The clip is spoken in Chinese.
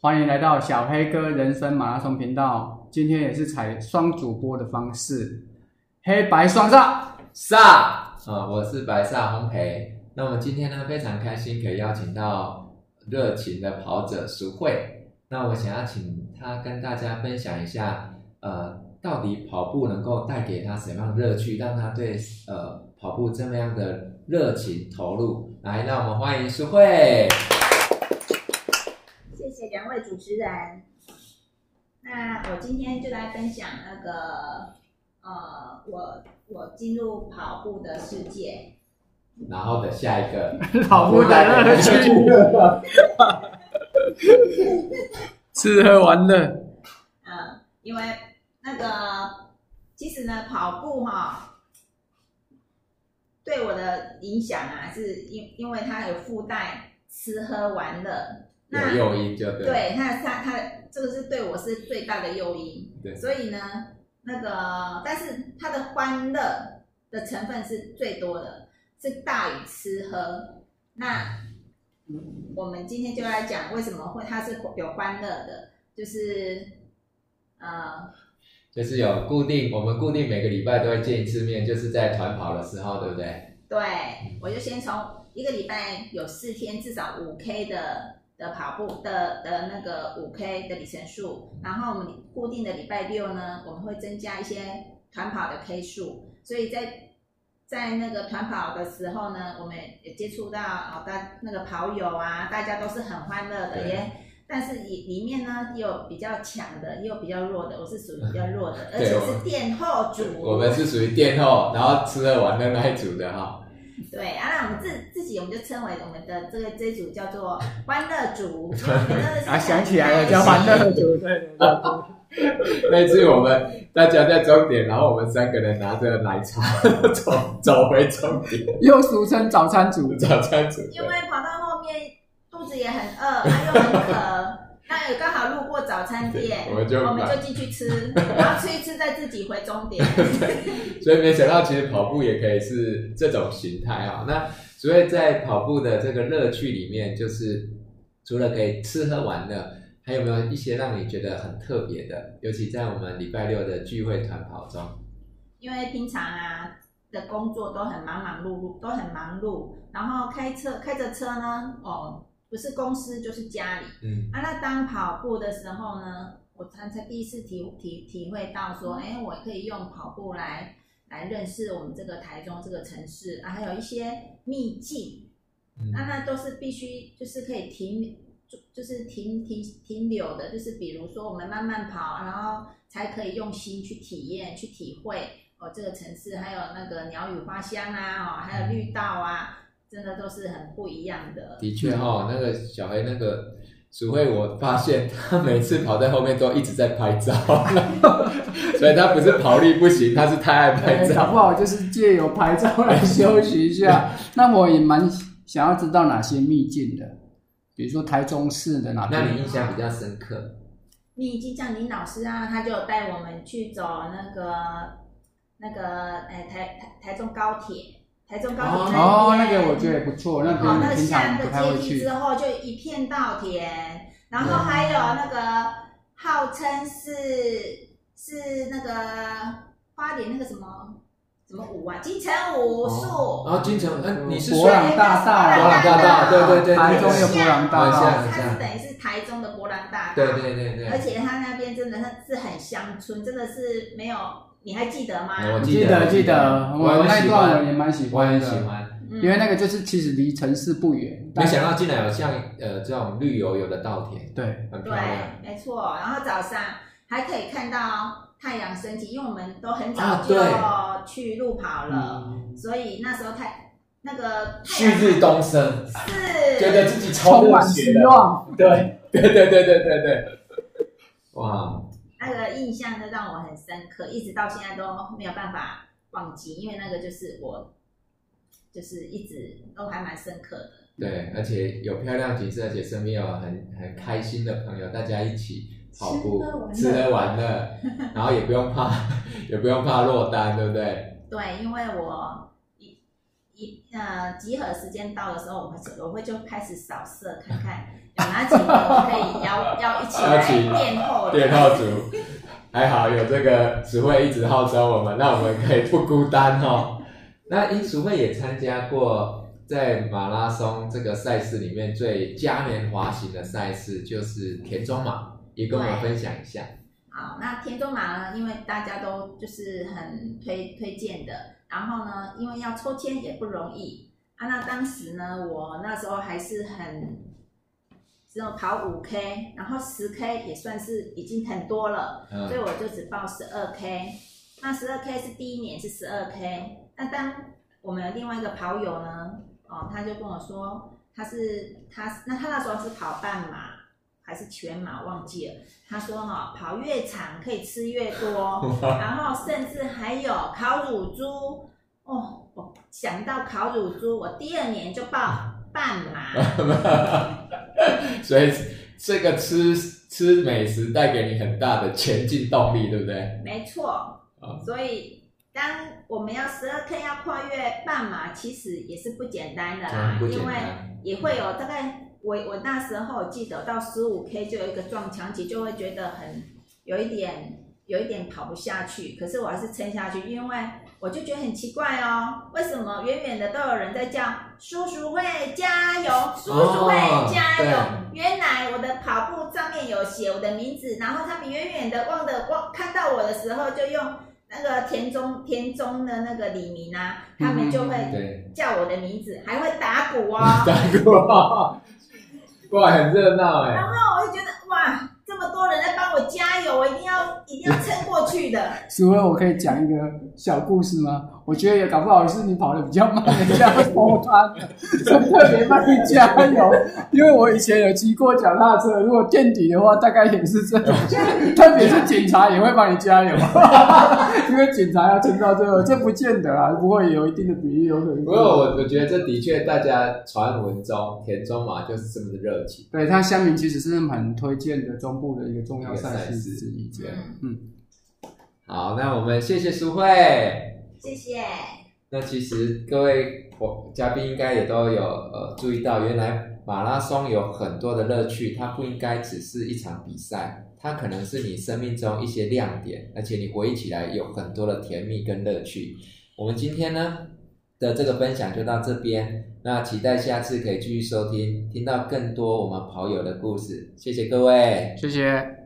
欢迎来到小黑哥人生马拉松频道。今天也是采双主播的方式，黑白双煞煞啊、我是白煞烘焙。那我们今天呢，非常开心可以邀请到热情的跑者淑慧。那我想要请他跟大家分享一下，呃，到底跑步能够带给他什么样的乐趣，让他对呃跑步这么样的热情投入。来，让我们欢迎淑慧。谢谢两位主持人。那我今天就来分享那个呃，我我进入跑步的世界。然后的下一个 跑步的乐趣，吃喝玩乐。嗯，因为那个其实呢，跑步哈，对我的影响啊，是因因为它有附带吃喝玩乐。那有诱因就对。对，那他他这个是对我是最大的诱因。对。所以呢，那个但是他的欢乐的成分是最多的。是大于吃喝，那我们今天就来讲为什么会它是有欢乐的，就是呃，就是有固定，我们固定每个礼拜都会见一次面，就是在团跑的时候，对不对？对，我就先从一个礼拜有四天至少五 K 的的跑步的的那个五 K 的里程数，然后我们固定的礼拜六呢，我们会增加一些团跑的 K 数，所以在。在那个团跑的时候呢，我们也接触到哦，大那个跑友啊，大家都是很欢乐的耶。但是里里面呢，有比较强的，也有比较弱的。我是属于比较弱的，而且是殿后组。我们是属于殿后，然后吃喝玩乐那一组的哈。对啊，那我们自自己我们就称为我们的这个这一组叫做欢乐组。啊，想起来了，叫欢乐组，对对对。那次我们大家在终点，然后我们三个人拿着奶茶走走回终点，又俗称早餐组。早餐组，因为跑到后面肚子也很饿，又很渴，那有刚好路过早餐店，我们就我们就进去吃，然后吃一吃再自己回终点。所以没想到其实跑步也可以是这种形态啊。那所以在跑步的这个乐趣里面，就是除了可以吃喝玩乐。还有没有一些让你觉得很特别的？尤其在我们礼拜六的聚会团跑中，因为平常啊的工作都很忙忙碌碌，都很忙碌，然后开车开着车呢，哦，不是公司就是家里，嗯。啊，那当跑步的时候呢，我才才第一次体体体会到说，哎，我可以用跑步来来认识我们这个台中这个城市。啊，还有一些秘境，嗯、啊，那都是必须就是可以停。就就是停停停留的，就是比如说我们慢慢跑，然后才可以用心去体验、去体会哦，这个城市。还有那个鸟语花香啊，哦，还有绿道啊，真的都是很不一样的。的确哈、哦，那个小黑那个淑慧，我发现他每次跑在后面都一直在拍照，所以他不是跑力不行，他是太爱拍照，好不好？就是借由拍照来休息一下。那我也蛮想要知道哪些秘境的。比如说台中市的哪边？那你印象比较深刻？秘境像林老师啊，他就带我们去走那个那个哎台台台中高铁，台中高铁那哦，那个我觉得也不错，那个。哦，那个下那个阶梯之后就一片稻田，然后还有那个号称是是那个花莲那个什么。什么舞啊？金城武术。然后金城，嗯，你是博朗大道，博朗大道，对对对，台中有博朗大道，它是等于是台中的博朗大道。对对对对。而且它那边真的是很乡村，真的是没有，你还记得吗？我记得记得，我那段我也蛮喜欢，我很喜欢，因为那个就是其实离城市不远。没想到竟然有像呃这种绿油油的稻田，对，很漂亮。对，没错。然后早上还可以看到。太阳升起，因为我们都很早就去路跑了，所以那时候太那个旭日东升，是觉得自己充满希望。对对对对对对对，哇！那个印象就让我很深刻，一直到现在都没有办法忘记，因为那个就是我，就是一直都还蛮深刻的。对，而且有漂亮景色，而且身边有很很开心的朋友，大家一起。跑步，吃喝玩乐，然后也不用怕，也不用怕落单，对不对？对，因为我一一呃集合时间到的时候，我会我会就开始扫射，看看有哪几个可以邀 邀起来殿后殿后组，还好有这个词汇一直号召我们，那我们可以不孤单哦。那因淑慧也参加过在马拉松这个赛事里面最嘉年华型的赛事，就是田中马，也跟我们分享一下。好，那田中马呢，因为大家都就是很推推荐的，然后呢，因为要抽签也不容易啊。那当时呢，我那时候还是很。只有跑五 K，然后十 K 也算是已经很多了，嗯、所以我就只报十二 K。那十二 K 是第一年是十二 K。那当我们另外一个跑友呢，哦，他就跟我说，他是他那他那时候是跑半马还是全马忘记了。他说哈、哦，跑越长可以吃越多，然后甚至还有烤乳猪。哦，我想到烤乳猪，我第二年就报半马。所以这个吃吃美食带给你很大的前进动力，对不对？没错。所以当我们要十二 K 要跨越半马，其实也是不简单的啦，因为也会有大概我我那时候记得到十五 K 就有一个撞墙期，就会觉得很有一点有一点跑不下去，可是我还是撑下去，因为。我就觉得很奇怪哦，为什么远远的都有人在叫叔叔会加油，叔叔会加油？哦、原来我的跑步上面有写我的名字，然后他们远远的望的望看到我的时候，就用那个田中田中的那个李明啊，他们就会叫我的名字，嗯、还会打鼓哦，打鼓、哦，哇，很热闹哎。然后我就觉得哇。加油，我一定要一定要撑过去的。淑惠，我可以讲一个小故事吗？我觉得也搞不好是你跑的比较慢，人家会偷他的，特别帮你加油。因为我以前有骑过脚踏车，如果垫底的话，大概也是这种。特别是警察也会帮你加油，因为警察要撑到最后，这不见得啊，不会有一定的比例有可能。不过我我觉得这的确，大家传闻中田中马就是这么的热情。对，他乡民其实是很推荐的中。部的一个重要赛事之一，这样，嗯，好，那我们谢谢苏慧，谢谢。那其实各位我嘉宾应该也都有呃注意到，原来马拉松有很多的乐趣，它不应该只是一场比赛，它可能是你生命中一些亮点，而且你回忆起来有很多的甜蜜跟乐趣。我们今天呢的这个分享就到这边。那期待下次可以继续收听，听到更多我们跑友的故事。谢谢各位，谢谢。